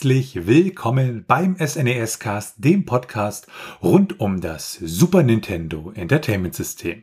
herzlich willkommen beim SNES Cast, dem Podcast rund um das Super Nintendo Entertainment System.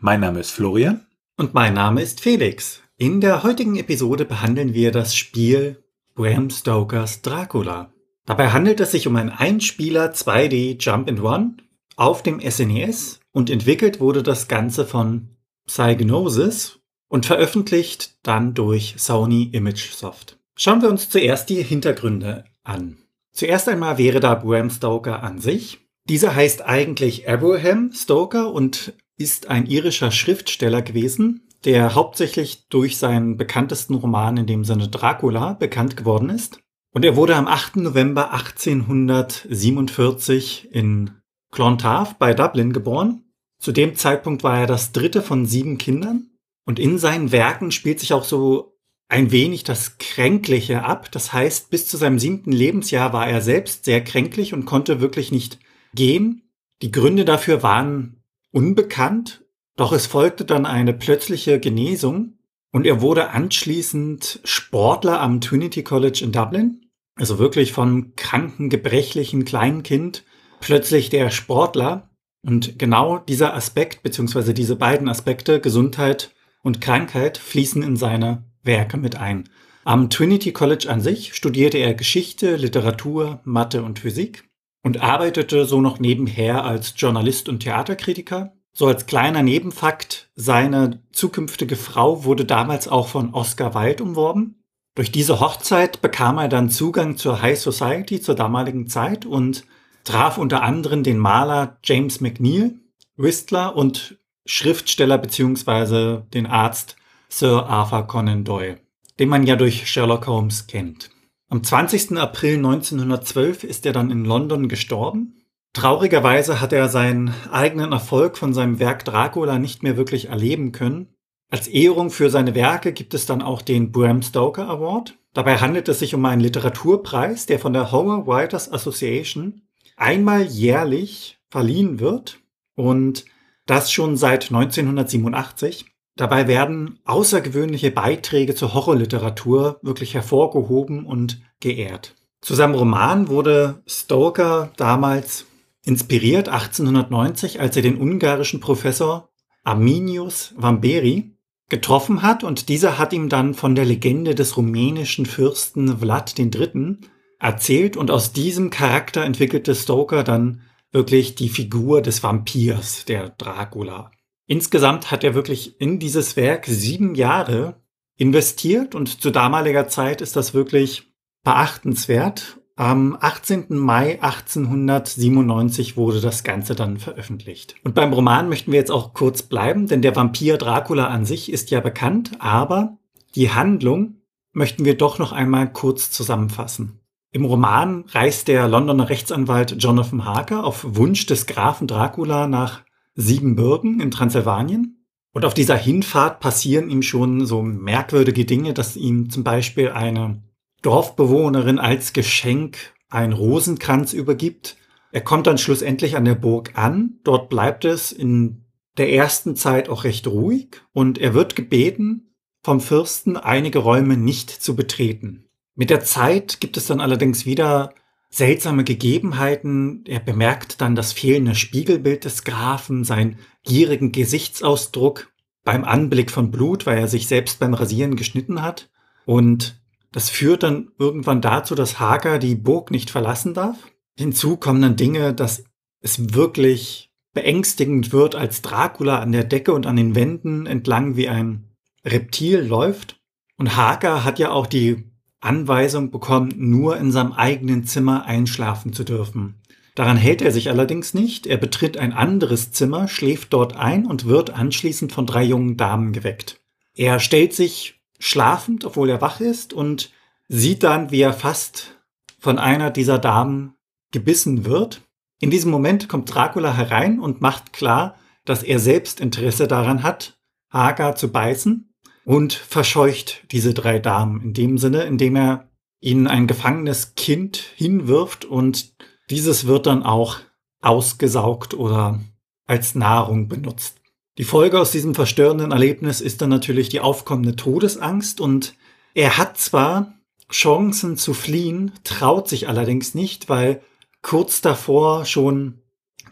Mein Name ist Florian. Und mein Name ist Felix. In der heutigen Episode behandeln wir das Spiel Bram Stokers Dracula. Dabei handelt es sich um ein Einspieler 2D Jump and Run auf dem SNES und entwickelt wurde das Ganze von Psygnosis und veröffentlicht dann durch Sony Image Soft. Schauen wir uns zuerst die Hintergründe an. Zuerst einmal wäre da Bram Stoker an sich. Dieser heißt eigentlich Abraham Stoker und ist ein irischer Schriftsteller gewesen, der hauptsächlich durch seinen bekanntesten Roman in dem Sinne Dracula bekannt geworden ist. Und er wurde am 8. November 1847 in Clontarf bei Dublin geboren. Zu dem Zeitpunkt war er das dritte von sieben Kindern. Und in seinen Werken spielt sich auch so ein wenig das Kränkliche ab. Das heißt, bis zu seinem siebten Lebensjahr war er selbst sehr kränklich und konnte wirklich nicht gehen. Die Gründe dafür waren unbekannt, doch es folgte dann eine plötzliche Genesung und er wurde anschließend Sportler am Trinity College in Dublin. Also wirklich vom kranken, gebrechlichen kleinen Kind plötzlich der Sportler. Und genau dieser Aspekt, beziehungsweise diese beiden Aspekte, Gesundheit und Krankheit, fließen in seine Werke mit ein. Am Trinity College an sich studierte er Geschichte, Literatur, Mathe und Physik und arbeitete so noch nebenher als Journalist und Theaterkritiker. So als kleiner Nebenfakt, seine zukünftige Frau wurde damals auch von Oscar Wilde umworben. Durch diese Hochzeit bekam er dann Zugang zur High Society zur damaligen Zeit und traf unter anderem den Maler James McNeil, Whistler und Schriftsteller bzw. den Arzt Sir Arthur Conan Doyle, den man ja durch Sherlock Holmes kennt. Am 20. April 1912 ist er dann in London gestorben. Traurigerweise hat er seinen eigenen Erfolg von seinem Werk Dracula nicht mehr wirklich erleben können. Als Ehrung für seine Werke gibt es dann auch den Bram Stoker Award. Dabei handelt es sich um einen Literaturpreis, der von der Horror Writers Association einmal jährlich verliehen wird und das schon seit 1987. Dabei werden außergewöhnliche Beiträge zur Horrorliteratur wirklich hervorgehoben und geehrt. Zu seinem Roman wurde Stoker damals inspiriert 1890, als er den ungarischen Professor Arminius Vamberi getroffen hat und dieser hat ihm dann von der Legende des rumänischen Fürsten Vlad III. erzählt und aus diesem Charakter entwickelte Stoker dann wirklich die Figur des Vampirs, der Dracula. Insgesamt hat er wirklich in dieses Werk sieben Jahre investiert und zu damaliger Zeit ist das wirklich beachtenswert. Am 18. Mai 1897 wurde das Ganze dann veröffentlicht. Und beim Roman möchten wir jetzt auch kurz bleiben, denn der Vampir Dracula an sich ist ja bekannt, aber die Handlung möchten wir doch noch einmal kurz zusammenfassen. Im Roman reist der Londoner Rechtsanwalt Jonathan Harker auf Wunsch des Grafen Dracula nach Siebenbürgen in Transsilvanien. Und auf dieser Hinfahrt passieren ihm schon so merkwürdige Dinge, dass ihm zum Beispiel eine Dorfbewohnerin als Geschenk einen Rosenkranz übergibt. Er kommt dann schlussendlich an der Burg an. Dort bleibt es in der ersten Zeit auch recht ruhig und er wird gebeten, vom Fürsten einige Räume nicht zu betreten. Mit der Zeit gibt es dann allerdings wieder seltsame Gegebenheiten. Er bemerkt dann das fehlende Spiegelbild des Grafen, seinen gierigen Gesichtsausdruck beim Anblick von Blut, weil er sich selbst beim Rasieren geschnitten hat. Und das führt dann irgendwann dazu, dass Hager die Burg nicht verlassen darf. Hinzu kommen dann Dinge, dass es wirklich beängstigend wird, als Dracula an der Decke und an den Wänden entlang wie ein Reptil läuft. Und Hager hat ja auch die Anweisung bekommen, nur in seinem eigenen Zimmer einschlafen zu dürfen. Daran hält er sich allerdings nicht. Er betritt ein anderes Zimmer, schläft dort ein und wird anschließend von drei jungen Damen geweckt. Er stellt sich schlafend, obwohl er wach ist, und sieht dann, wie er fast von einer dieser Damen gebissen wird. In diesem Moment kommt Dracula herein und macht klar, dass er selbst Interesse daran hat, Hagar zu beißen und verscheucht diese drei Damen in dem Sinne, indem er ihnen ein gefangenes Kind hinwirft und dieses wird dann auch ausgesaugt oder als Nahrung benutzt. Die Folge aus diesem verstörenden Erlebnis ist dann natürlich die aufkommende Todesangst und er hat zwar Chancen zu fliehen, traut sich allerdings nicht, weil kurz davor schon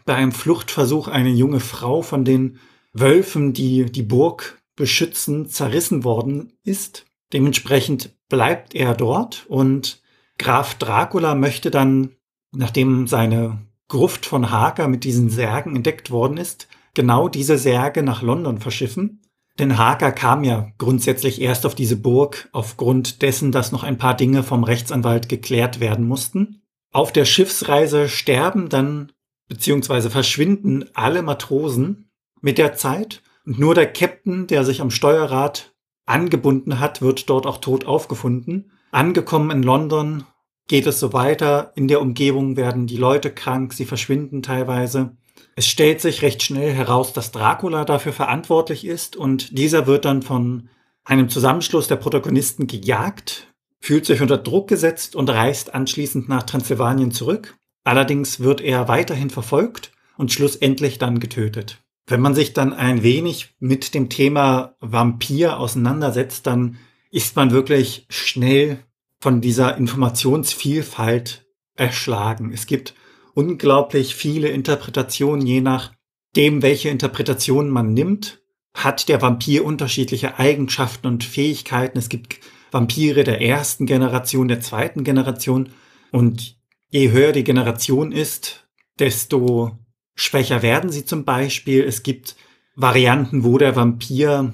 bei einem Fluchtversuch eine junge Frau von den Wölfen, die die Burg beschützen, zerrissen worden ist. Dementsprechend bleibt er dort und Graf Dracula möchte dann, nachdem seine Gruft von Hager mit diesen Särgen entdeckt worden ist, genau diese Särge nach London verschiffen. Denn Hager kam ja grundsätzlich erst auf diese Burg aufgrund dessen, dass noch ein paar Dinge vom Rechtsanwalt geklärt werden mussten. Auf der Schiffsreise sterben dann beziehungsweise verschwinden alle Matrosen mit der Zeit und nur der Captain, der sich am Steuerrad angebunden hat, wird dort auch tot aufgefunden. Angekommen in London geht es so weiter. In der Umgebung werden die Leute krank, sie verschwinden teilweise. Es stellt sich recht schnell heraus, dass Dracula dafür verantwortlich ist und dieser wird dann von einem Zusammenschluss der Protagonisten gejagt, fühlt sich unter Druck gesetzt und reist anschließend nach Transsilvanien zurück. Allerdings wird er weiterhin verfolgt und schlussendlich dann getötet. Wenn man sich dann ein wenig mit dem Thema Vampir auseinandersetzt, dann ist man wirklich schnell von dieser Informationsvielfalt erschlagen. Es gibt unglaublich viele Interpretationen, je nachdem, welche Interpretation man nimmt, hat der Vampir unterschiedliche Eigenschaften und Fähigkeiten. Es gibt Vampire der ersten Generation, der zweiten Generation. Und je höher die Generation ist, desto schwächer werden sie zum Beispiel. Es gibt Varianten, wo der Vampir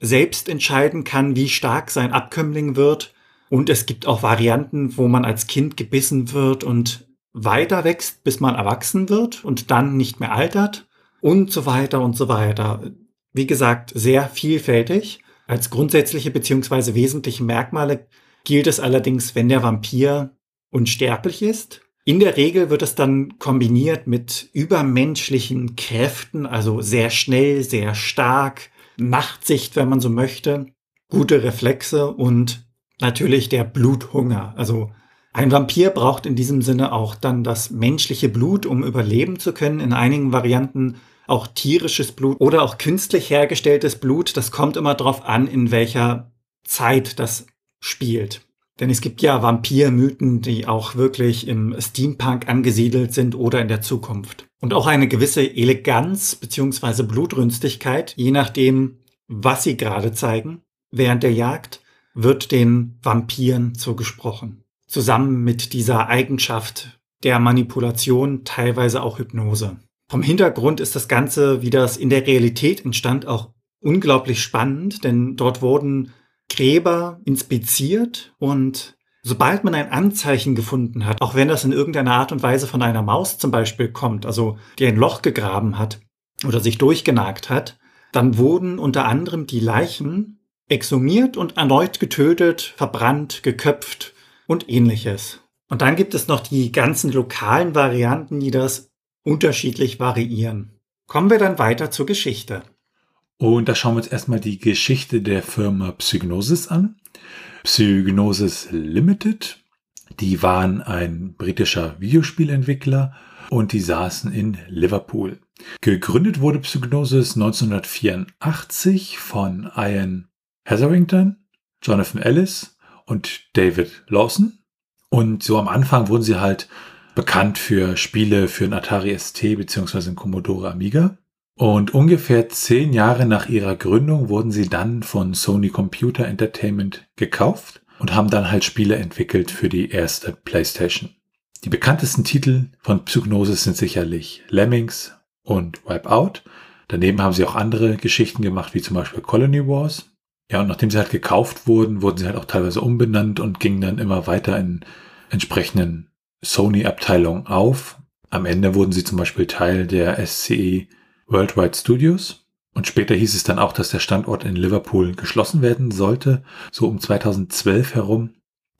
selbst entscheiden kann, wie stark sein Abkömmling wird. Und es gibt auch Varianten, wo man als Kind gebissen wird und weiter wächst, bis man erwachsen wird und dann nicht mehr altert und so weiter und so weiter. Wie gesagt, sehr vielfältig. Als grundsätzliche beziehungsweise wesentliche Merkmale gilt es allerdings, wenn der Vampir unsterblich ist. In der Regel wird es dann kombiniert mit übermenschlichen Kräften, also sehr schnell, sehr stark, Nachtsicht, wenn man so möchte, gute Reflexe und natürlich der Bluthunger. Also ein Vampir braucht in diesem Sinne auch dann das menschliche Blut, um überleben zu können. In einigen Varianten auch tierisches Blut oder auch künstlich hergestelltes Blut. Das kommt immer darauf an, in welcher Zeit das spielt. Denn es gibt ja Vampirmythen, die auch wirklich im Steampunk angesiedelt sind oder in der Zukunft. Und auch eine gewisse Eleganz bzw. Blutrünstigkeit, je nachdem, was sie gerade zeigen, während der Jagd, wird den Vampiren zugesprochen zusammen mit dieser Eigenschaft der Manipulation, teilweise auch Hypnose. Vom Hintergrund ist das Ganze, wie das in der Realität entstand, auch unglaublich spannend, denn dort wurden Gräber inspiziert und sobald man ein Anzeichen gefunden hat, auch wenn das in irgendeiner Art und Weise von einer Maus zum Beispiel kommt, also die ein Loch gegraben hat oder sich durchgenagt hat, dann wurden unter anderem die Leichen exhumiert und erneut getötet, verbrannt, geköpft und ähnliches. Und dann gibt es noch die ganzen lokalen Varianten, die das unterschiedlich variieren. Kommen wir dann weiter zur Geschichte. Und da schauen wir uns erstmal die Geschichte der Firma Psygnosis an. Psygnosis Limited, die waren ein britischer Videospielentwickler und die saßen in Liverpool. Gegründet wurde Psygnosis 1984 von Ian Hetherington, Jonathan Ellis und David Lawson. Und so am Anfang wurden sie halt bekannt für Spiele für ein Atari ST bzw. ein Commodore Amiga. Und ungefähr zehn Jahre nach ihrer Gründung wurden sie dann von Sony Computer Entertainment gekauft und haben dann halt Spiele entwickelt für die erste PlayStation. Die bekanntesten Titel von Psygnosis sind sicherlich Lemmings und Wipeout. Daneben haben sie auch andere Geschichten gemacht, wie zum Beispiel Colony Wars. Ja, und nachdem sie halt gekauft wurden, wurden sie halt auch teilweise umbenannt und gingen dann immer weiter in entsprechenden Sony-Abteilungen auf. Am Ende wurden sie zum Beispiel Teil der SCE Worldwide Studios. Und später hieß es dann auch, dass der Standort in Liverpool geschlossen werden sollte, so um 2012 herum.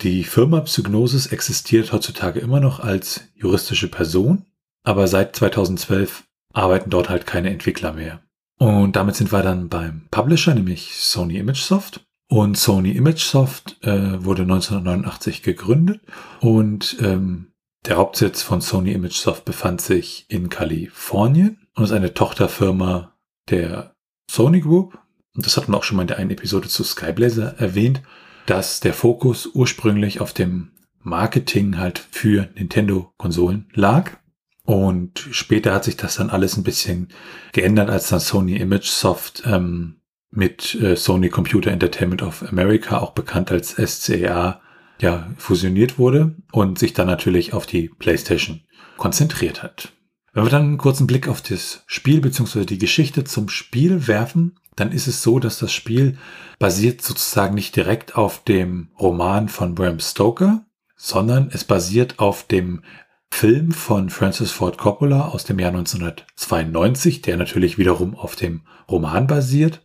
Die Firma Psygnosis existiert heutzutage immer noch als juristische Person, aber seit 2012 arbeiten dort halt keine Entwickler mehr. Und damit sind wir dann beim Publisher, nämlich Sony ImageSoft. Und Sony ImageSoft äh, wurde 1989 gegründet und ähm, der Hauptsitz von Sony ImageSoft befand sich in Kalifornien und ist eine Tochterfirma der Sony Group. Und das hat man auch schon mal in der einen Episode zu Skyblazer erwähnt. dass der Fokus ursprünglich auf dem Marketing halt für Nintendo-Konsolen lag. Und später hat sich das dann alles ein bisschen geändert, als dann Sony Image Soft ähm, mit äh, Sony Computer Entertainment of America, auch bekannt als SCA, ja, fusioniert wurde und sich dann natürlich auf die PlayStation konzentriert hat. Wenn wir dann einen kurzen Blick auf das Spiel bzw. die Geschichte zum Spiel werfen, dann ist es so, dass das Spiel basiert sozusagen nicht direkt auf dem Roman von Bram Stoker, sondern es basiert auf dem Film von Francis Ford Coppola aus dem Jahr 1992, der natürlich wiederum auf dem Roman basiert.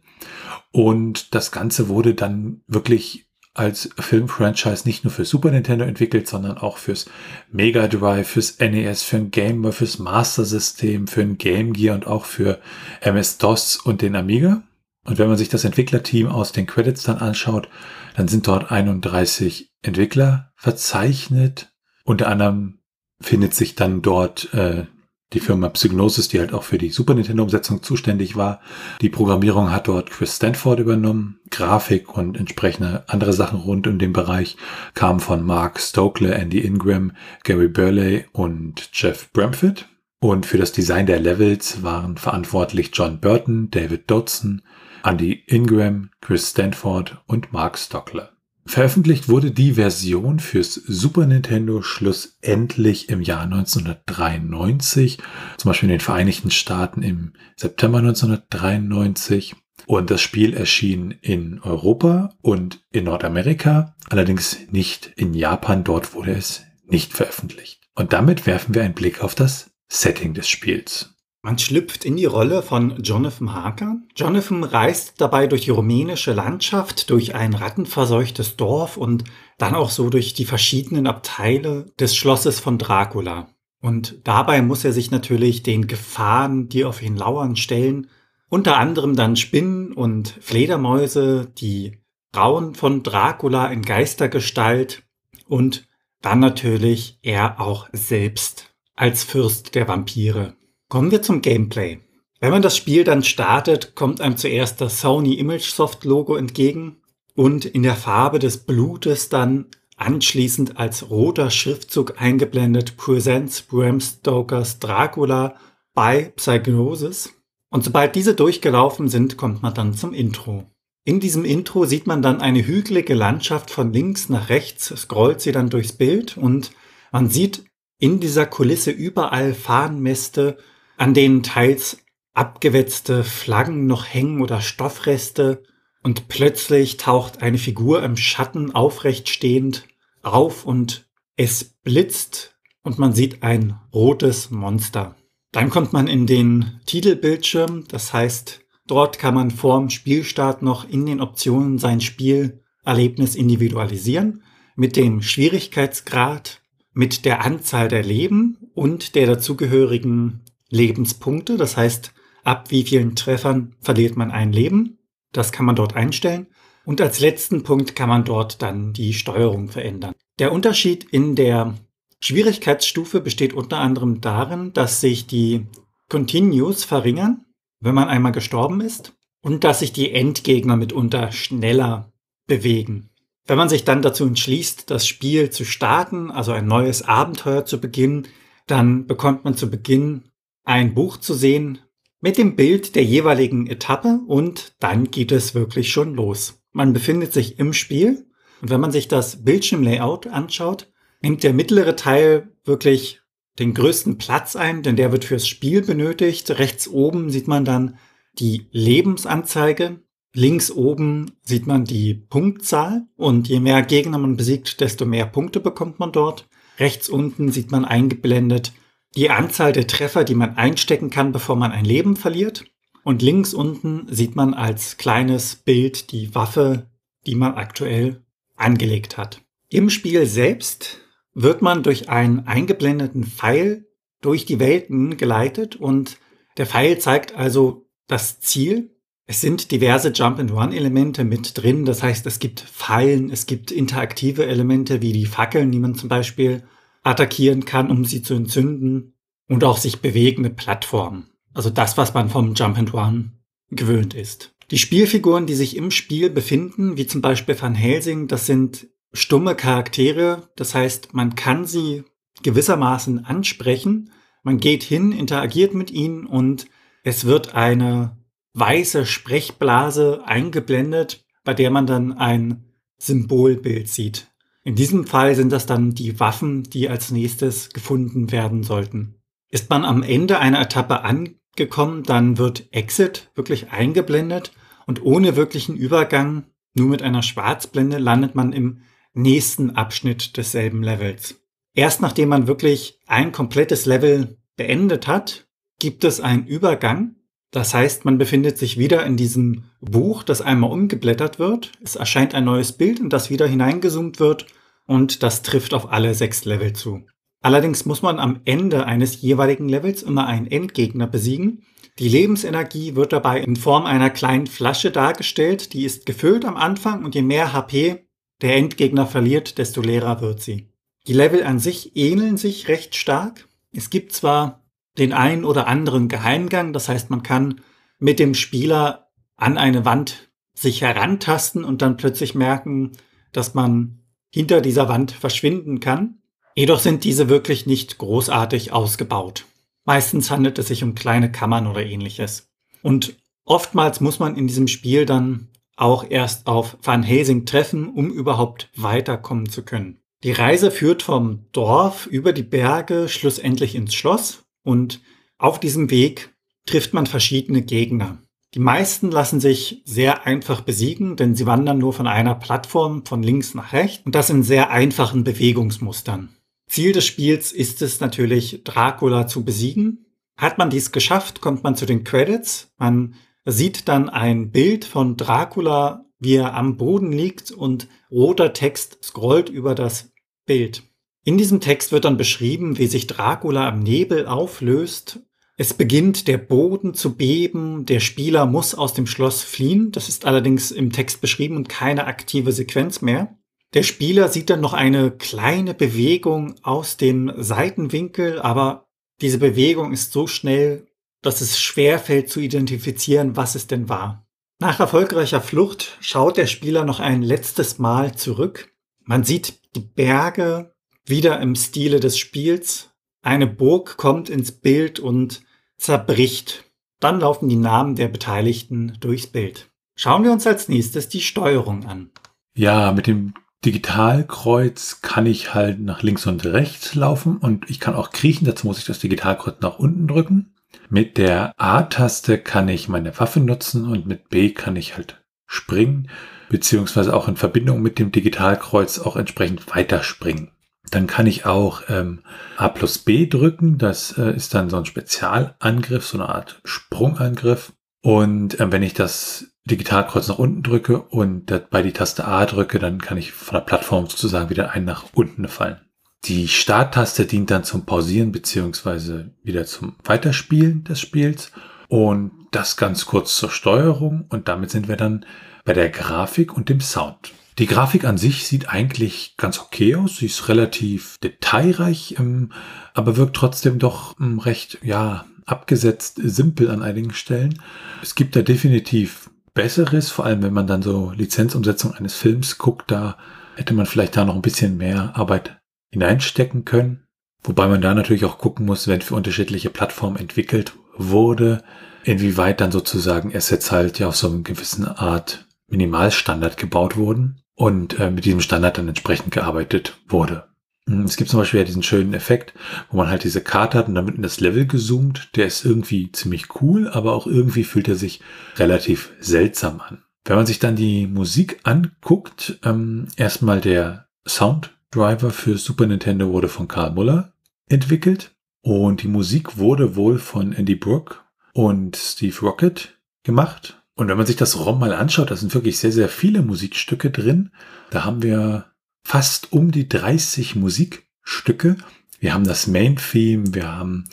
Und das Ganze wurde dann wirklich als Filmfranchise nicht nur für Super Nintendo entwickelt, sondern auch fürs Mega Drive, fürs NES, für ein Game Boy, fürs Master System, für ein Game Gear und auch für MS-DOS und den Amiga. Und wenn man sich das Entwicklerteam aus den Credits dann anschaut, dann sind dort 31 Entwickler verzeichnet. Unter anderem findet sich dann dort äh, die Firma Psygnosis, die halt auch für die Super Nintendo-Umsetzung zuständig war. Die Programmierung hat dort Chris Stanford übernommen. Grafik und entsprechende andere Sachen rund um den Bereich kamen von Mark Stokely, Andy Ingram, Gary Burley und Jeff Bramford. Und für das Design der Levels waren verantwortlich John Burton, David Dodson, Andy Ingram, Chris Stanford und Mark Stockler. Veröffentlicht wurde die Version fürs Super Nintendo schlussendlich im Jahr 1993, zum Beispiel in den Vereinigten Staaten im September 1993. Und das Spiel erschien in Europa und in Nordamerika, allerdings nicht in Japan, dort wurde es nicht veröffentlicht. Und damit werfen wir einen Blick auf das Setting des Spiels. Man schlüpft in die Rolle von Jonathan Harker. Jonathan reist dabei durch die rumänische Landschaft, durch ein rattenverseuchtes Dorf und dann auch so durch die verschiedenen Abteile des Schlosses von Dracula. Und dabei muss er sich natürlich den Gefahren, die auf ihn lauern, stellen. Unter anderem dann Spinnen und Fledermäuse, die Frauen von Dracula in Geistergestalt und dann natürlich er auch selbst als Fürst der Vampire. Kommen wir zum Gameplay. Wenn man das Spiel dann startet, kommt einem zuerst das Sony ImageSoft Logo entgegen und in der Farbe des Blutes dann anschließend als roter Schriftzug eingeblendet Presents Bram Stokers Dracula bei Psygnosis. Und sobald diese durchgelaufen sind, kommt man dann zum Intro. In diesem Intro sieht man dann eine hügelige Landschaft von links nach rechts, scrollt sie dann durchs Bild und man sieht in dieser Kulisse überall Fahnenmäste, an denen teils abgewetzte Flaggen noch hängen oder Stoffreste und plötzlich taucht eine Figur im Schatten aufrecht stehend auf und es blitzt und man sieht ein rotes Monster. Dann kommt man in den Titelbildschirm, das heißt, dort kann man vorm Spielstart noch in den Optionen sein Spielerlebnis individualisieren mit dem Schwierigkeitsgrad, mit der Anzahl der Leben und der dazugehörigen Lebenspunkte. Das heißt, ab wie vielen Treffern verliert man ein Leben. Das kann man dort einstellen. Und als letzten Punkt kann man dort dann die Steuerung verändern. Der Unterschied in der Schwierigkeitsstufe besteht unter anderem darin, dass sich die Continues verringern, wenn man einmal gestorben ist, und dass sich die Endgegner mitunter schneller bewegen. Wenn man sich dann dazu entschließt, das Spiel zu starten, also ein neues Abenteuer zu beginnen, dann bekommt man zu Beginn ein Buch zu sehen mit dem Bild der jeweiligen Etappe und dann geht es wirklich schon los. Man befindet sich im Spiel und wenn man sich das Bildschirmlayout anschaut, nimmt der mittlere Teil wirklich den größten Platz ein, denn der wird fürs Spiel benötigt. Rechts oben sieht man dann die Lebensanzeige. Links oben sieht man die Punktzahl und je mehr Gegner man besiegt, desto mehr Punkte bekommt man dort. Rechts unten sieht man eingeblendet die Anzahl der Treffer, die man einstecken kann, bevor man ein Leben verliert. Und links unten sieht man als kleines Bild die Waffe, die man aktuell angelegt hat. Im Spiel selbst wird man durch einen eingeblendeten Pfeil durch die Welten geleitet und der Pfeil zeigt also das Ziel. Es sind diverse Jump-and-Run-Elemente mit drin. Das heißt, es gibt Pfeilen, es gibt interaktive Elemente wie die Fackeln, die man zum Beispiel attackieren kann, um sie zu entzünden und auch sich bewegende Plattformen. Also das, was man vom Jump and Run gewöhnt ist. Die Spielfiguren, die sich im Spiel befinden, wie zum Beispiel Van Helsing, das sind stumme Charaktere. Das heißt, man kann sie gewissermaßen ansprechen. Man geht hin, interagiert mit ihnen und es wird eine weiße Sprechblase eingeblendet, bei der man dann ein Symbolbild sieht. In diesem Fall sind das dann die Waffen, die als nächstes gefunden werden sollten. Ist man am Ende einer Etappe angekommen, dann wird Exit wirklich eingeblendet und ohne wirklichen Übergang, nur mit einer Schwarzblende, landet man im nächsten Abschnitt desselben Levels. Erst nachdem man wirklich ein komplettes Level beendet hat, gibt es einen Übergang. Das heißt, man befindet sich wieder in diesem Buch, das einmal umgeblättert wird. Es erscheint ein neues Bild, in das wieder hineingezoomt wird und das trifft auf alle sechs Level zu. Allerdings muss man am Ende eines jeweiligen Levels immer einen Endgegner besiegen. Die Lebensenergie wird dabei in Form einer kleinen Flasche dargestellt. Die ist gefüllt am Anfang und je mehr HP der Endgegner verliert, desto leerer wird sie. Die Level an sich ähneln sich recht stark. Es gibt zwar den einen oder anderen Geheimgang, das heißt, man kann mit dem Spieler an eine Wand sich herantasten und dann plötzlich merken, dass man hinter dieser Wand verschwinden kann. Jedoch sind diese wirklich nicht großartig ausgebaut. Meistens handelt es sich um kleine Kammern oder ähnliches. Und oftmals muss man in diesem Spiel dann auch erst auf Van Helsing treffen, um überhaupt weiterkommen zu können. Die Reise führt vom Dorf über die Berge schlussendlich ins Schloss und auf diesem Weg trifft man verschiedene Gegner. Die meisten lassen sich sehr einfach besiegen, denn sie wandern nur von einer Plattform von links nach rechts und das in sehr einfachen Bewegungsmustern. Ziel des Spiels ist es natürlich, Dracula zu besiegen. Hat man dies geschafft, kommt man zu den Credits. Man sieht dann ein Bild von Dracula, wie er am Boden liegt und roter Text scrollt über das Bild. In diesem Text wird dann beschrieben, wie sich Dracula am Nebel auflöst. Es beginnt der Boden zu beben, der Spieler muss aus dem Schloss fliehen. Das ist allerdings im Text beschrieben und keine aktive Sequenz mehr. Der Spieler sieht dann noch eine kleine Bewegung aus dem Seitenwinkel, aber diese Bewegung ist so schnell, dass es schwer fällt zu identifizieren, was es denn war. Nach erfolgreicher Flucht schaut der Spieler noch ein letztes Mal zurück. Man sieht die Berge wieder im Stile des Spiels. Eine Burg kommt ins Bild und zerbricht. Dann laufen die Namen der Beteiligten durchs Bild. Schauen wir uns als nächstes die Steuerung an. Ja, mit dem Digitalkreuz kann ich halt nach links und rechts laufen und ich kann auch kriechen. Dazu muss ich das Digitalkreuz nach unten drücken. Mit der A-Taste kann ich meine Waffe nutzen und mit B kann ich halt springen, beziehungsweise auch in Verbindung mit dem Digitalkreuz auch entsprechend weiterspringen. Dann kann ich auch ähm, A plus B drücken. Das äh, ist dann so ein Spezialangriff, so eine Art Sprungangriff. Und äh, wenn ich das Digitalkreuz nach unten drücke und dabei die Taste A drücke, dann kann ich von der Plattform sozusagen wieder ein nach unten fallen. Die Starttaste dient dann zum Pausieren beziehungsweise wieder zum Weiterspielen des Spiels. Und das ganz kurz zur Steuerung. Und damit sind wir dann bei der Grafik und dem Sound. Die Grafik an sich sieht eigentlich ganz okay aus. Sie ist relativ detailreich, ähm, aber wirkt trotzdem doch ähm, recht, ja, abgesetzt, simpel an einigen Stellen. Es gibt da definitiv Besseres, vor allem wenn man dann so Lizenzumsetzung eines Films guckt, da hätte man vielleicht da noch ein bisschen mehr Arbeit hineinstecken können. Wobei man da natürlich auch gucken muss, wenn für unterschiedliche Plattformen entwickelt wurde, inwieweit dann sozusagen Assets halt ja auf so eine gewisse Art Minimalstandard gebaut wurden und äh, mit diesem Standard dann entsprechend gearbeitet wurde. Hm, es gibt zum Beispiel ja diesen schönen Effekt, wo man halt diese Karte hat und damit in das Level gezoomt. Der ist irgendwie ziemlich cool, aber auch irgendwie fühlt er sich relativ seltsam an. Wenn man sich dann die Musik anguckt, ähm, erstmal der Sound Driver für Super Nintendo wurde von Carl Muller entwickelt und die Musik wurde wohl von Andy Brook und Steve Rocket gemacht. Und wenn man sich das ROM mal anschaut, da sind wirklich sehr, sehr viele Musikstücke drin. Da haben wir fast um die 30 Musikstücke. Wir haben das Main-Theme, wir haben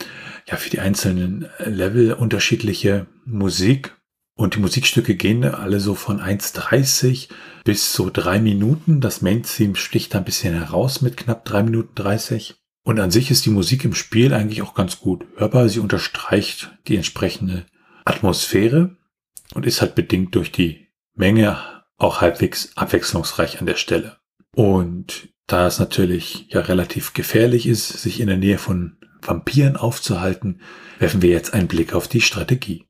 ja für die einzelnen Level unterschiedliche Musik. Und die Musikstücke gehen alle so von 1,30 bis so drei Minuten. Das Main-Theme sticht da ein bisschen heraus mit knapp drei Minuten 30. Und an sich ist die Musik im Spiel eigentlich auch ganz gut hörbar. Sie unterstreicht die entsprechende Atmosphäre. Und ist halt bedingt durch die Menge auch halbwegs abwechslungsreich an der Stelle. Und da es natürlich ja relativ gefährlich ist, sich in der Nähe von Vampiren aufzuhalten, werfen wir jetzt einen Blick auf die Strategie.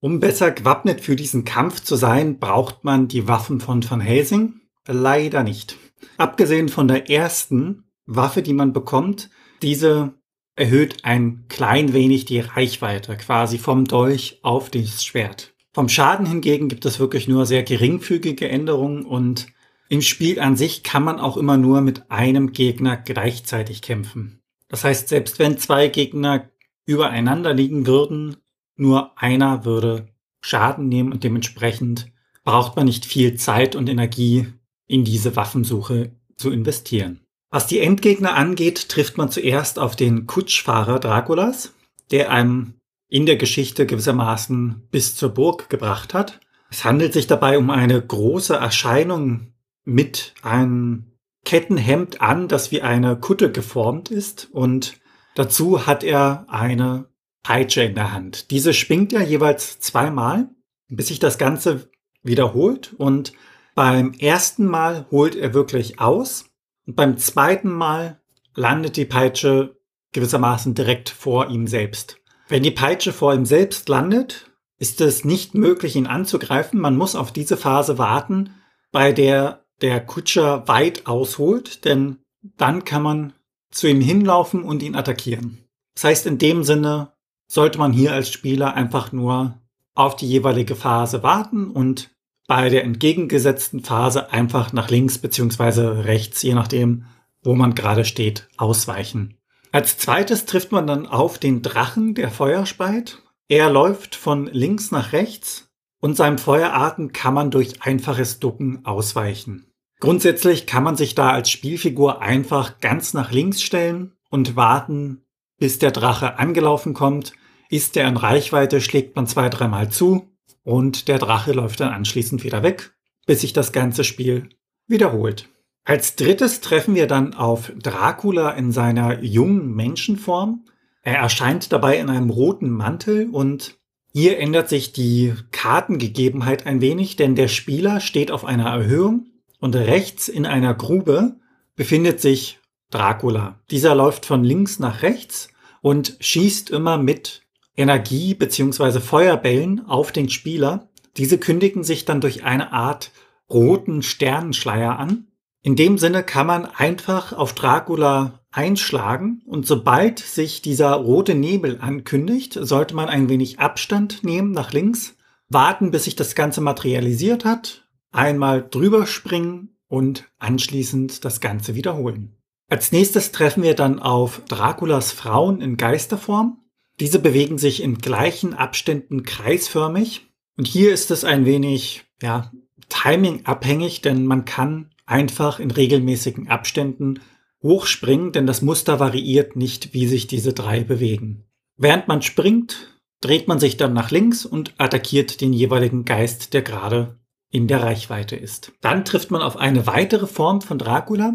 Um besser gewappnet für diesen Kampf zu sein, braucht man die Waffen von Van Helsing? Leider nicht. Abgesehen von der ersten Waffe, die man bekommt, diese erhöht ein klein wenig die Reichweite, quasi vom Dolch auf das Schwert. Vom Schaden hingegen gibt es wirklich nur sehr geringfügige Änderungen und im Spiel an sich kann man auch immer nur mit einem Gegner gleichzeitig kämpfen. Das heißt, selbst wenn zwei Gegner übereinander liegen würden, nur einer würde Schaden nehmen und dementsprechend braucht man nicht viel Zeit und Energie in diese Waffensuche zu investieren. Was die Endgegner angeht, trifft man zuerst auf den Kutschfahrer Draculas, der einem in der Geschichte gewissermaßen bis zur Burg gebracht hat. Es handelt sich dabei um eine große Erscheinung mit einem Kettenhemd an, das wie eine Kutte geformt ist und dazu hat er eine Peitsche in der Hand. Diese schwingt er jeweils zweimal, bis sich das Ganze wiederholt und beim ersten Mal holt er wirklich aus und beim zweiten Mal landet die Peitsche gewissermaßen direkt vor ihm selbst. Wenn die Peitsche vor ihm selbst landet, ist es nicht möglich, ihn anzugreifen. Man muss auf diese Phase warten, bei der der Kutscher weit ausholt, denn dann kann man zu ihm hinlaufen und ihn attackieren. Das heißt, in dem Sinne sollte man hier als Spieler einfach nur auf die jeweilige Phase warten und bei der entgegengesetzten Phase einfach nach links beziehungsweise rechts, je nachdem, wo man gerade steht, ausweichen. Als zweites trifft man dann auf den Drachen, der Feuer speit. Er läuft von links nach rechts und seinem Feuerarten kann man durch einfaches Ducken ausweichen. Grundsätzlich kann man sich da als Spielfigur einfach ganz nach links stellen und warten, bis der Drache angelaufen kommt. Ist er in Reichweite, schlägt man zwei, dreimal zu und der Drache läuft dann anschließend wieder weg, bis sich das ganze Spiel wiederholt. Als drittes treffen wir dann auf Dracula in seiner jungen Menschenform. Er erscheint dabei in einem roten Mantel und hier ändert sich die Kartengegebenheit ein wenig, denn der Spieler steht auf einer Erhöhung und rechts in einer Grube befindet sich Dracula. Dieser läuft von links nach rechts und schießt immer mit Energie bzw. Feuerbällen auf den Spieler. Diese kündigen sich dann durch eine Art roten Sternenschleier an. In dem Sinne kann man einfach auf Dracula einschlagen und sobald sich dieser rote Nebel ankündigt, sollte man ein wenig Abstand nehmen nach links, warten, bis sich das Ganze materialisiert hat, einmal drüber springen und anschließend das Ganze wiederholen. Als nächstes treffen wir dann auf Draculas Frauen in Geisterform. Diese bewegen sich in gleichen Abständen kreisförmig. Und hier ist es ein wenig, ja, timingabhängig, denn man kann einfach in regelmäßigen Abständen hochspringen, denn das Muster variiert nicht, wie sich diese drei bewegen. Während man springt, dreht man sich dann nach links und attackiert den jeweiligen Geist, der gerade in der Reichweite ist. Dann trifft man auf eine weitere Form von Dracula,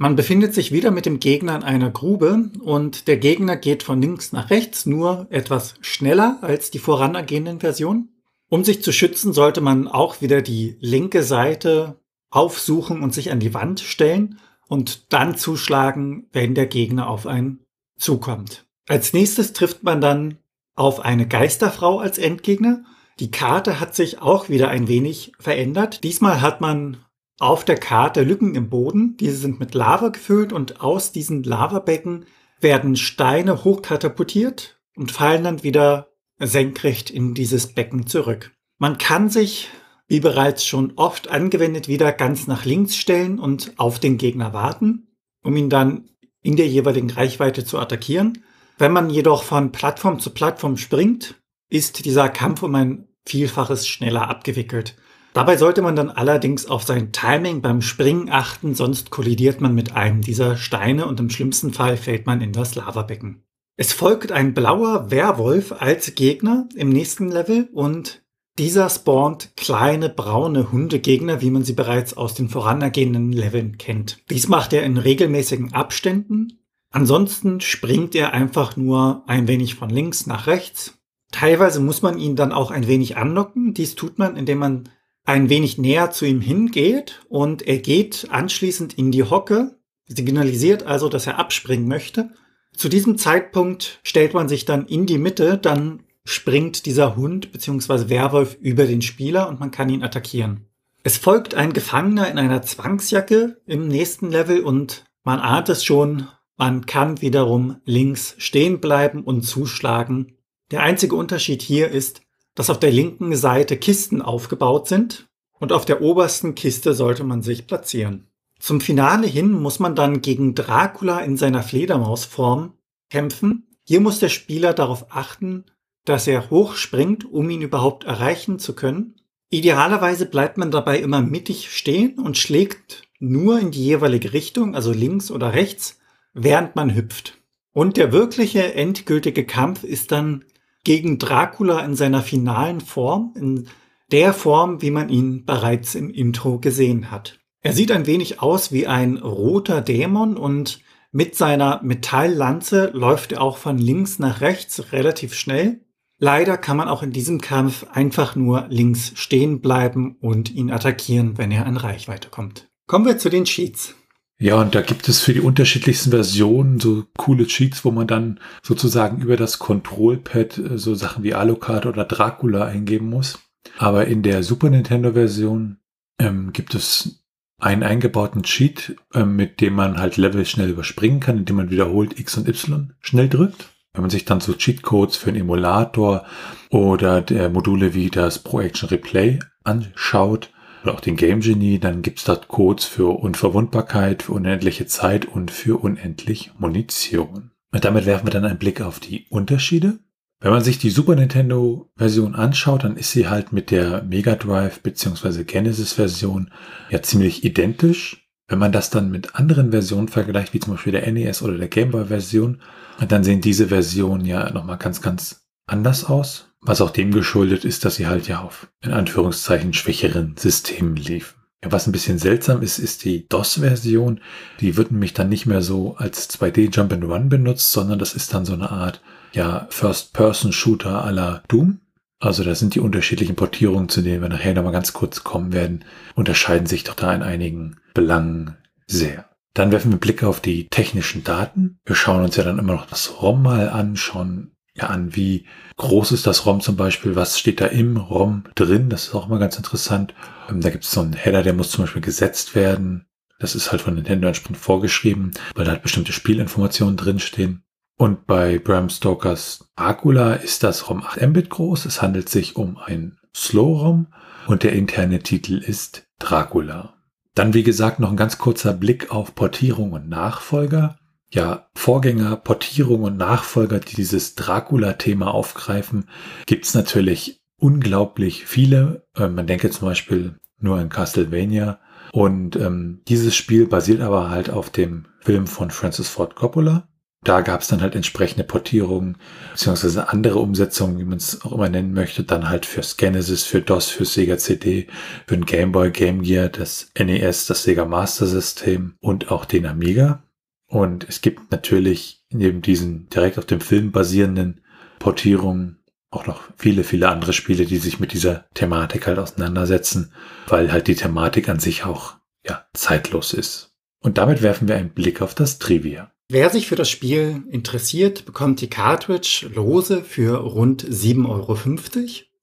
man befindet sich wieder mit dem Gegner in einer Grube und der Gegner geht von links nach rechts, nur etwas schneller als die vorangehenden Versionen. Um sich zu schützen, sollte man auch wieder die linke Seite aufsuchen und sich an die Wand stellen und dann zuschlagen, wenn der Gegner auf einen zukommt. Als nächstes trifft man dann auf eine Geisterfrau als Endgegner. Die Karte hat sich auch wieder ein wenig verändert. Diesmal hat man auf der Karte Lücken im Boden. Diese sind mit Lava gefüllt und aus diesen Lavabecken werden Steine hochkatapultiert und fallen dann wieder senkrecht in dieses Becken zurück. Man kann sich, wie bereits schon oft angewendet, wieder ganz nach links stellen und auf den Gegner warten, um ihn dann in der jeweiligen Reichweite zu attackieren. Wenn man jedoch von Plattform zu Plattform springt, ist dieser Kampf um ein Vielfaches schneller abgewickelt. Dabei sollte man dann allerdings auf sein Timing beim Springen achten, sonst kollidiert man mit einem dieser Steine und im schlimmsten Fall fällt man in das Lavabecken. Es folgt ein blauer Werwolf als Gegner im nächsten Level und dieser spawnt kleine braune Hundegegner, wie man sie bereits aus den vorangehenden Leveln kennt. Dies macht er in regelmäßigen Abständen. Ansonsten springt er einfach nur ein wenig von links nach rechts Teilweise muss man ihn dann auch ein wenig anlocken. Dies tut man, indem man ein wenig näher zu ihm hingeht und er geht anschließend in die Hocke, signalisiert also, dass er abspringen möchte. Zu diesem Zeitpunkt stellt man sich dann in die Mitte, dann springt dieser Hund bzw. Werwolf über den Spieler und man kann ihn attackieren. Es folgt ein Gefangener in einer Zwangsjacke im nächsten Level und man ahnt es schon, man kann wiederum links stehen bleiben und zuschlagen. Der einzige Unterschied hier ist, dass auf der linken Seite Kisten aufgebaut sind und auf der obersten Kiste sollte man sich platzieren. Zum Finale hin muss man dann gegen Dracula in seiner Fledermausform kämpfen. Hier muss der Spieler darauf achten, dass er hochspringt, um ihn überhaupt erreichen zu können. Idealerweise bleibt man dabei immer mittig stehen und schlägt nur in die jeweilige Richtung, also links oder rechts, während man hüpft. Und der wirkliche endgültige Kampf ist dann gegen Dracula in seiner finalen Form, in der Form, wie man ihn bereits im Intro gesehen hat. Er sieht ein wenig aus wie ein roter Dämon und mit seiner Metalllanze läuft er auch von links nach rechts relativ schnell. Leider kann man auch in diesem Kampf einfach nur links stehen bleiben und ihn attackieren, wenn er an Reichweite kommt. Kommen wir zu den Cheats. Ja, und da gibt es für die unterschiedlichsten Versionen so coole Cheats, wo man dann sozusagen über das Control-Pad äh, so Sachen wie Alucard oder Dracula eingeben muss. Aber in der Super Nintendo-Version ähm, gibt es einen eingebauten Cheat, ähm, mit dem man halt Level schnell überspringen kann, indem man wiederholt X und Y schnell drückt. Wenn man sich dann so Cheatcodes für einen Emulator oder der Module wie das Pro Action Replay anschaut, oder auch den Game Genie, dann gibt's dort Codes für Unverwundbarkeit, für unendliche Zeit und für unendlich Munition. Und damit werfen wir dann einen Blick auf die Unterschiede. Wenn man sich die Super Nintendo Version anschaut, dann ist sie halt mit der Mega Drive bzw. Genesis Version ja ziemlich identisch. Wenn man das dann mit anderen Versionen vergleicht, wie zum Beispiel der NES oder der Game Boy Version, dann sehen diese Versionen ja nochmal ganz, ganz anders aus. Was auch dem geschuldet ist, dass sie halt ja auf, in Anführungszeichen, schwächeren Systemen liefen. Ja, was ein bisschen seltsam ist, ist die DOS-Version. Die wird nämlich dann nicht mehr so als 2D Jump and Run benutzt, sondern das ist dann so eine Art, ja, First-Person-Shooter à la Doom. Also da sind die unterschiedlichen Portierungen, zu denen wir nachher nochmal ganz kurz kommen werden, unterscheiden sich doch da in einigen Belangen sehr. Dann werfen wir Blicke auf die technischen Daten. Wir schauen uns ja dann immer noch das ROM mal an, schauen ja an, wie groß ist das ROM zum Beispiel, was steht da im ROM drin, das ist auch immer ganz interessant. Ähm, da gibt es so einen Header, der muss zum Beispiel gesetzt werden. Das ist halt von Nintendo entsprechend vorgeschrieben, weil da halt bestimmte Spielinformationen drinstehen. Und bei Bram Stokers Dracula ist das ROM 8 Mbit groß. Es handelt sich um ein Slow-ROM und der interne Titel ist Dracula. Dann, wie gesagt, noch ein ganz kurzer Blick auf Portierung und Nachfolger ja, Vorgänger, Portierung und Nachfolger, die dieses Dracula-Thema aufgreifen, gibt's natürlich unglaublich viele. Ähm, man denke zum Beispiel nur an Castlevania. Und ähm, dieses Spiel basiert aber halt auf dem Film von Francis Ford Coppola. Da gab's dann halt entsprechende Portierungen, beziehungsweise andere Umsetzungen, wie man es auch immer nennen möchte, dann halt für Genesis, für DOS, für Sega CD, für den Game Boy, Game Gear, das NES, das Sega Master System und auch den Amiga. Und es gibt natürlich neben diesen direkt auf dem Film basierenden Portierungen auch noch viele, viele andere Spiele, die sich mit dieser Thematik halt auseinandersetzen, weil halt die Thematik an sich auch, ja, zeitlos ist. Und damit werfen wir einen Blick auf das Trivia. Wer sich für das Spiel interessiert, bekommt die Cartridge lose für rund 7,50 Euro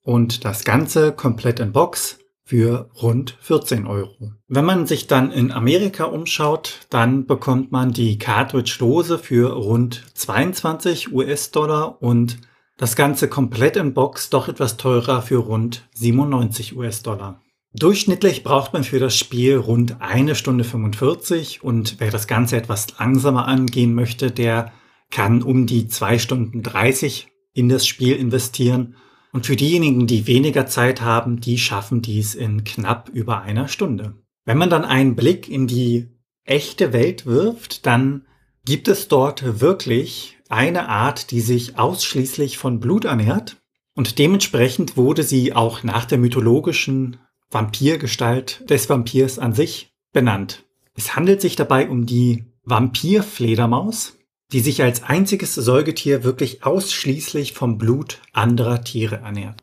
und das Ganze komplett in Box für rund 14 Euro. Wenn man sich dann in Amerika umschaut, dann bekommt man die Cartridge-Dose für rund 22 US-Dollar und das Ganze komplett in Box doch etwas teurer für rund 97 US-Dollar. Durchschnittlich braucht man für das Spiel rund eine Stunde 45 und wer das Ganze etwas langsamer angehen möchte, der kann um die zwei Stunden 30 in das Spiel investieren und für diejenigen, die weniger Zeit haben, die schaffen dies in knapp über einer Stunde. Wenn man dann einen Blick in die echte Welt wirft, dann gibt es dort wirklich eine Art, die sich ausschließlich von Blut ernährt. Und dementsprechend wurde sie auch nach der mythologischen Vampirgestalt des Vampirs an sich benannt. Es handelt sich dabei um die Vampirfledermaus. die sich als einziges Säugetier wirklich ausschließlich vom Blut anderer Tiere ernährt.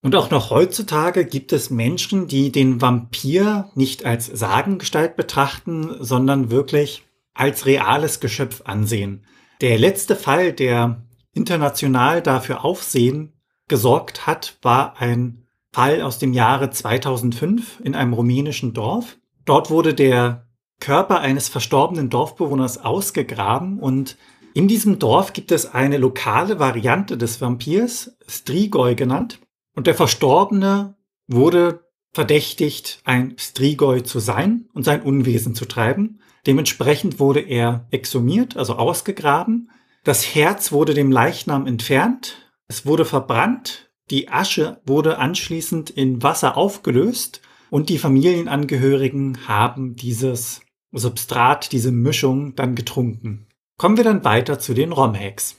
Und auch noch heutzutage gibt es Menschen, die den Vampir nicht als Sagengestalt betrachten, sondern wirklich als reales Geschöpf ansehen. Der letzte Fall, der international dafür Aufsehen gesorgt hat, war ein Fall aus dem Jahre 2005 in einem rumänischen Dorf. Dort wurde der Körper eines verstorbenen Dorfbewohners ausgegraben und in diesem Dorf gibt es eine lokale Variante des Vampirs, Strigoi genannt. Und der Verstorbene wurde verdächtigt, ein Strigoi zu sein und sein Unwesen zu treiben. Dementsprechend wurde er exhumiert, also ausgegraben. Das Herz wurde dem Leichnam entfernt. Es wurde verbrannt. Die Asche wurde anschließend in Wasser aufgelöst und die Familienangehörigen haben dieses Substrat, diese Mischung dann getrunken. Kommen wir dann weiter zu den ROM-Hacks.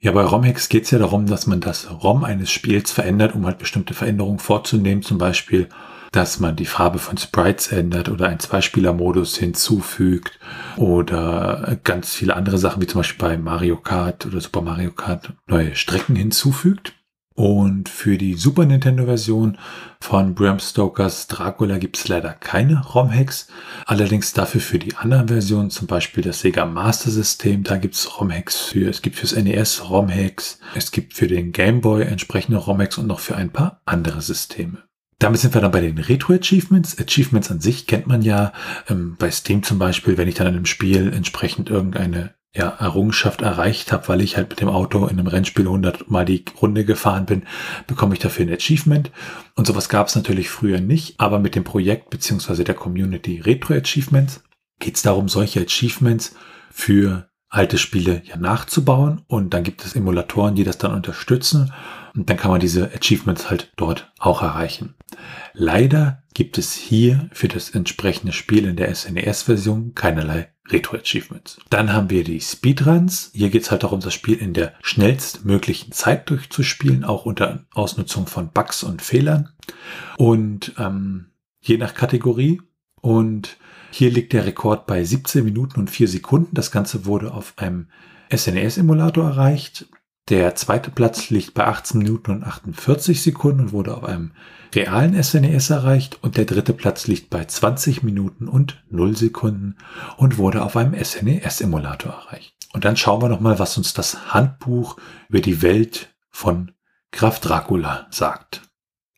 Ja, bei ROM-Hacks geht es ja darum, dass man das ROM eines Spiels verändert, um halt bestimmte Veränderungen vorzunehmen. Zum Beispiel, dass man die Farbe von Sprites ändert oder einen Zweispieler-Modus hinzufügt oder ganz viele andere Sachen, wie zum Beispiel bei Mario Kart oder Super Mario Kart neue Strecken hinzufügt. Und für die Super Nintendo-Version von Bram Stokers Dracula gibt es leider keine ROM-Hacks. Allerdings dafür für die anderen Versionen, zum Beispiel das Sega Master System, da gibt es ROM-Hacks für. Es gibt fürs NES ROM-Hacks, es gibt für den Game Boy entsprechende ROM-Hacks und noch für ein paar andere Systeme. Damit sind wir dann bei den Retro-Achievements. Achievements an sich kennt man ja ähm, bei Steam zum Beispiel, wenn ich dann in einem Spiel entsprechend irgendeine ja, Errungenschaft erreicht habe, weil ich halt mit dem Auto in einem Rennspiel 100 mal die Runde gefahren bin, bekomme ich dafür ein Achievement. Und sowas gab es natürlich früher nicht, aber mit dem Projekt beziehungsweise der Community Retro Achievements geht es darum, solche Achievements für alte Spiele ja nachzubauen und dann gibt es Emulatoren, die das dann unterstützen und dann kann man diese Achievements halt dort auch erreichen. Leider gibt es hier für das entsprechende Spiel in der SNES-Version keinerlei Retro-Achievements. Dann haben wir die Speedruns. Hier geht es halt darum, das Spiel in der schnellstmöglichen Zeit durchzuspielen, auch unter Ausnutzung von Bugs und Fehlern. Und ähm, je nach Kategorie. Und hier liegt der Rekord bei 17 Minuten und 4 Sekunden. Das Ganze wurde auf einem SNES-Emulator erreicht. Der zweite Platz liegt bei 18 Minuten und 48 Sekunden und wurde auf einem realen SNES e erreicht und der dritte Platz liegt bei 20 Minuten und 0 Sekunden und wurde auf einem SNES-Emulator erreicht. Und dann schauen wir nochmal, was uns das Handbuch über die Welt von Graf Dracula sagt.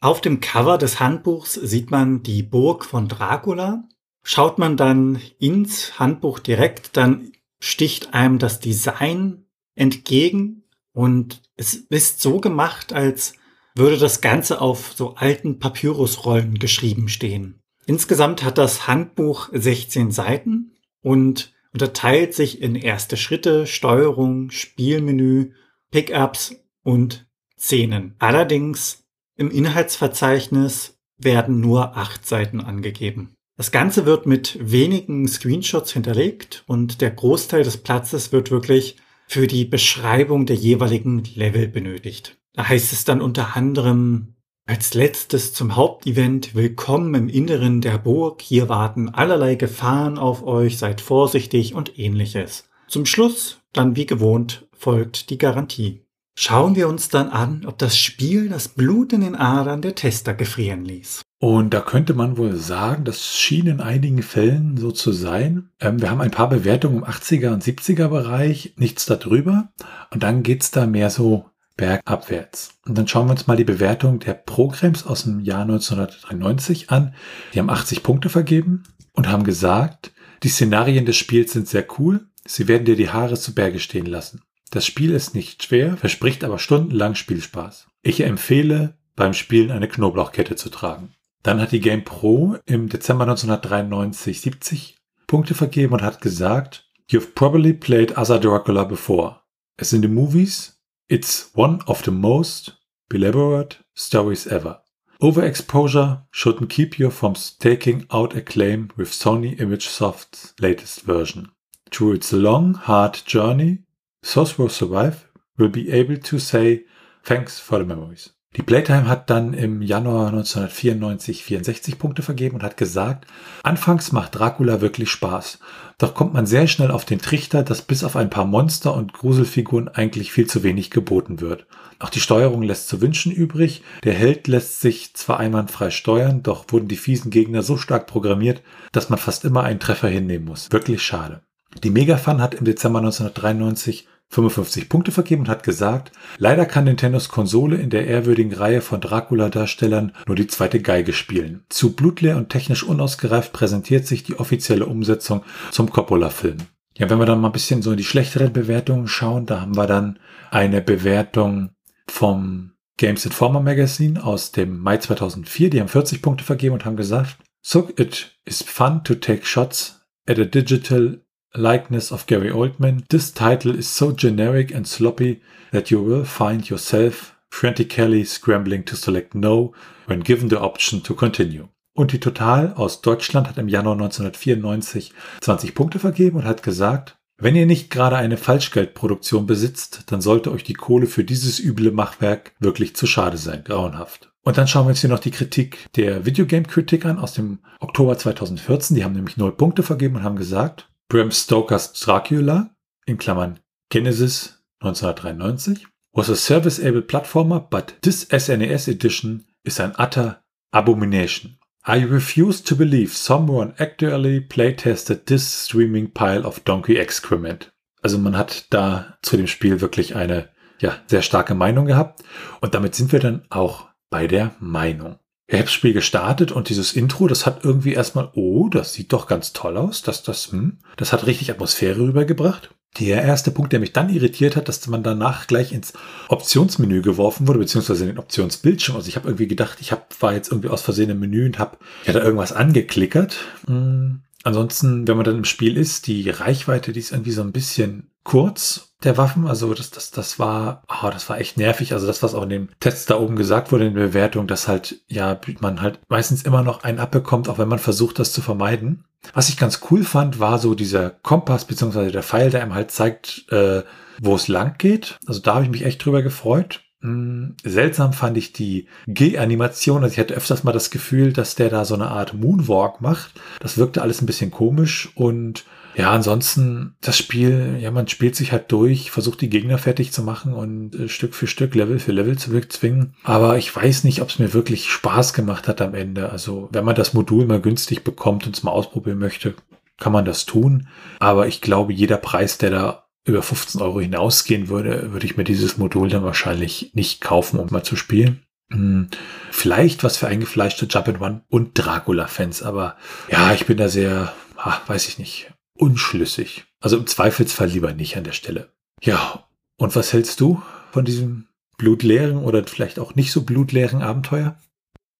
Auf dem Cover des Handbuchs sieht man die Burg von Dracula. Schaut man dann ins Handbuch direkt, dann sticht einem das Design entgegen und es ist so gemacht, als würde das Ganze auf so alten Papyrusrollen geschrieben stehen. Insgesamt hat das Handbuch 16 Seiten und unterteilt sich in erste Schritte, Steuerung, Spielmenü, Pickups und Szenen. Allerdings im Inhaltsverzeichnis werden nur acht Seiten angegeben. Das Ganze wird mit wenigen Screenshots hinterlegt und der Großteil des Platzes wird wirklich für die Beschreibung der jeweiligen Level benötigt. Da heißt es dann unter anderem als letztes zum Hauptevent Willkommen im Inneren der Burg. Hier warten allerlei Gefahren auf euch, seid vorsichtig und ähnliches. Zum Schluss, dann wie gewohnt, folgt die Garantie. Schauen wir uns dann an, ob das Spiel das Blut in den Adern der Tester gefrieren ließ. Und da könnte man wohl sagen, das schien in einigen Fällen so zu sein. Ähm, wir haben ein paar Bewertungen im 80er und 70er Bereich, nichts darüber. Und dann geht's da mehr so bergabwärts. Und dann schauen wir uns mal die Bewertung der Programs aus dem Jahr 1993 an. Die haben 80 Punkte vergeben und haben gesagt, die Szenarien des Spiels sind sehr cool. Sie werden dir die Haare zu Berge stehen lassen. Das Spiel ist nicht schwer, verspricht aber stundenlang Spielspaß. Ich empfehle, beim Spielen eine Knoblauchkette zu tragen. Dann hat die Game Pro im Dezember 1993 70 Punkte vergeben und hat gesagt, You've probably played other Dracula before. As in the movies, it's one of the most elaborate stories ever. Overexposure shouldn't keep you from taking out a claim with Sony ImageSoft's latest version. Through its long, hard journey, those who survive will be able to say thanks for the memories. Die Playtime hat dann im Januar 1994 64 Punkte vergeben und hat gesagt, anfangs macht Dracula wirklich Spaß. Doch kommt man sehr schnell auf den Trichter, dass bis auf ein paar Monster und Gruselfiguren eigentlich viel zu wenig geboten wird. Auch die Steuerung lässt zu wünschen übrig. Der Held lässt sich zwar einwandfrei steuern, doch wurden die fiesen Gegner so stark programmiert, dass man fast immer einen Treffer hinnehmen muss. Wirklich schade. Die Megafun hat im Dezember 1993 55 Punkte vergeben und hat gesagt, leider kann Nintendos Konsole in der ehrwürdigen Reihe von Dracula-Darstellern nur die zweite Geige spielen. Zu blutleer und technisch unausgereift präsentiert sich die offizielle Umsetzung zum Coppola-Film. Ja, wenn wir dann mal ein bisschen so in die schlechteren Bewertungen schauen, da haben wir dann eine Bewertung vom Games Informer Magazine aus dem Mai 2004. Die haben 40 Punkte vergeben und haben gesagt, So it is fun to take shots at a digital likeness of Gary Oldman, this title is so generic and sloppy that you will find yourself frantically scrambling to select no when given the option to continue. Und die Total aus Deutschland hat im Januar 1994 20 Punkte vergeben und hat gesagt, wenn ihr nicht gerade eine Falschgeldproduktion besitzt, dann sollte euch die Kohle für dieses üble Machwerk wirklich zu schade sein. Grauenhaft. Und dann schauen wir uns hier noch die Kritik der Videogame-Kritik an aus dem Oktober 2014. Die haben nämlich null Punkte vergeben und haben gesagt, Bram Stokers Dracula, in Klammern Genesis 1993, was a service-able platformer, but this SNES e edition is an utter abomination. I refuse to believe someone actually playtested this streaming pile of donkey excrement. Also man hat da zu dem Spiel wirklich eine ja, sehr starke Meinung gehabt. Und damit sind wir dann auch bei der Meinung. Ich habe das Spiel gestartet und dieses Intro, das hat irgendwie erstmal, oh, das sieht doch ganz toll aus, dass das, hm, das hat richtig Atmosphäre rübergebracht. Der erste Punkt, der mich dann irritiert hat, dass man danach gleich ins Optionsmenü geworfen wurde, beziehungsweise in den Optionsbildschirm. Also ich habe irgendwie gedacht, ich hab, war jetzt irgendwie aus Versehen im Menü und habe ja da irgendwas angeklickert. Hm. Ansonsten, wenn man dann im Spiel ist, die Reichweite, die ist irgendwie so ein bisschen kurz der Waffen. Also das, das, das war, oh, das war echt nervig. Also das, was auch in dem Test da oben gesagt wurde in der Bewertung, dass halt, ja, man halt meistens immer noch einen abbekommt, auch wenn man versucht, das zu vermeiden. Was ich ganz cool fand, war so dieser Kompass beziehungsweise der Pfeil, der einem halt zeigt, äh, wo es lang geht. Also da habe ich mich echt drüber gefreut. Hm, seltsam fand ich die G-Animation. Also ich hatte öfters mal das Gefühl, dass der da so eine Art Moonwalk macht. Das wirkte alles ein bisschen komisch und ja, ansonsten das Spiel, ja, man spielt sich halt durch, versucht die Gegner fertig zu machen und äh, Stück für Stück, Level für Level zu zwingen. Aber ich weiß nicht, ob es mir wirklich Spaß gemacht hat am Ende. Also, wenn man das Modul mal günstig bekommt und es mal ausprobieren möchte, kann man das tun. Aber ich glaube, jeder Preis, der da über 15 Euro hinausgehen würde, würde ich mir dieses Modul dann wahrscheinlich nicht kaufen, um mal zu spielen. Hm, vielleicht was für eingefleischte Jump and One und Dracula-Fans, aber ja, ich bin da sehr, ach, weiß ich nicht, unschlüssig. Also im Zweifelsfall lieber nicht an der Stelle. Ja, und was hältst du von diesem blutleeren oder vielleicht auch nicht so blutleeren Abenteuer?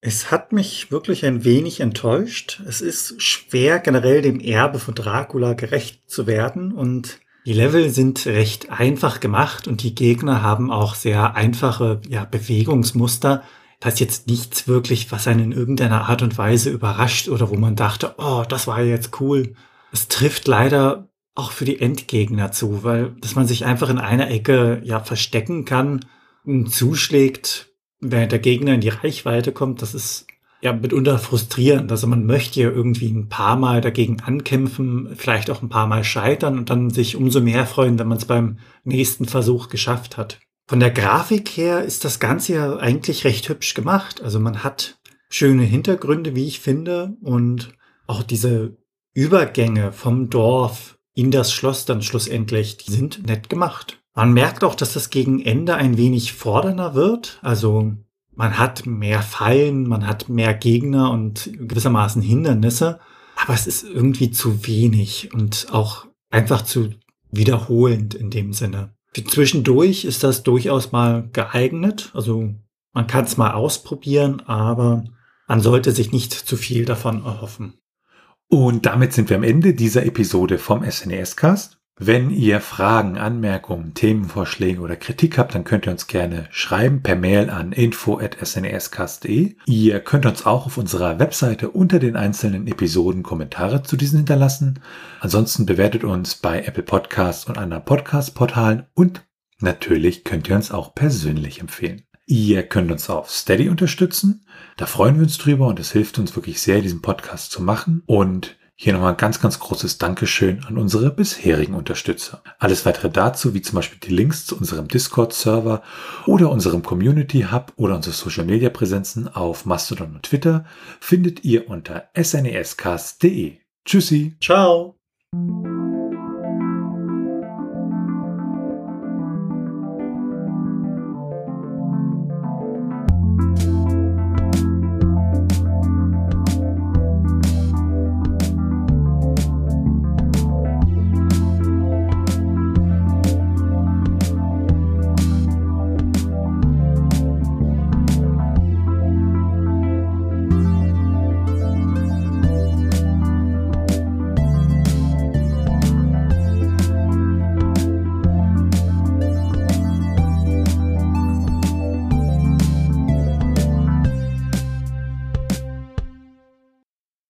Es hat mich wirklich ein wenig enttäuscht. Es ist schwer, generell dem Erbe von Dracula gerecht zu werden und die Level sind recht einfach gemacht und die Gegner haben auch sehr einfache ja, Bewegungsmuster. Da ist jetzt nichts wirklich, was einen in irgendeiner Art und Weise überrascht oder wo man dachte, oh, das war jetzt cool. Es trifft leider auch für die Endgegner zu, weil dass man sich einfach in einer Ecke ja verstecken kann und zuschlägt, während der Gegner in die Reichweite kommt, das ist ja mitunter frustrierend. Also man möchte ja irgendwie ein paar Mal dagegen ankämpfen, vielleicht auch ein paar Mal scheitern und dann sich umso mehr freuen, wenn man es beim nächsten Versuch geschafft hat. Von der Grafik her ist das Ganze ja eigentlich recht hübsch gemacht. Also man hat schöne Hintergründe, wie ich finde, und auch diese Übergänge vom Dorf in das Schloss dann schlussendlich, die sind nett gemacht. Man merkt auch, dass das gegen Ende ein wenig fordernder wird. Also man hat mehr Fallen, man hat mehr Gegner und gewissermaßen Hindernisse. Aber es ist irgendwie zu wenig und auch einfach zu wiederholend in dem Sinne. Zwischendurch ist das durchaus mal geeignet. Also man kann es mal ausprobieren, aber man sollte sich nicht zu viel davon erhoffen. Und damit sind wir am Ende dieser Episode vom SNES-Cast. Wenn ihr Fragen, Anmerkungen, Themenvorschläge oder Kritik habt, dann könnt ihr uns gerne schreiben per Mail an info.snescast.de. Ihr könnt uns auch auf unserer Webseite unter den einzelnen Episoden Kommentare zu diesen hinterlassen. Ansonsten bewertet uns bei Apple Podcasts und anderen Podcast-Portalen und natürlich könnt ihr uns auch persönlich empfehlen. Ihr könnt uns auf Steady unterstützen. Da freuen wir uns drüber und es hilft uns wirklich sehr, diesen Podcast zu machen. Und hier nochmal ein ganz, ganz großes Dankeschön an unsere bisherigen Unterstützer. Alles weitere dazu, wie zum Beispiel die Links zu unserem Discord-Server oder unserem Community Hub oder unsere Social Media Präsenzen auf Mastodon und Twitter, findet ihr unter snescast.de. Tschüssi. Ciao.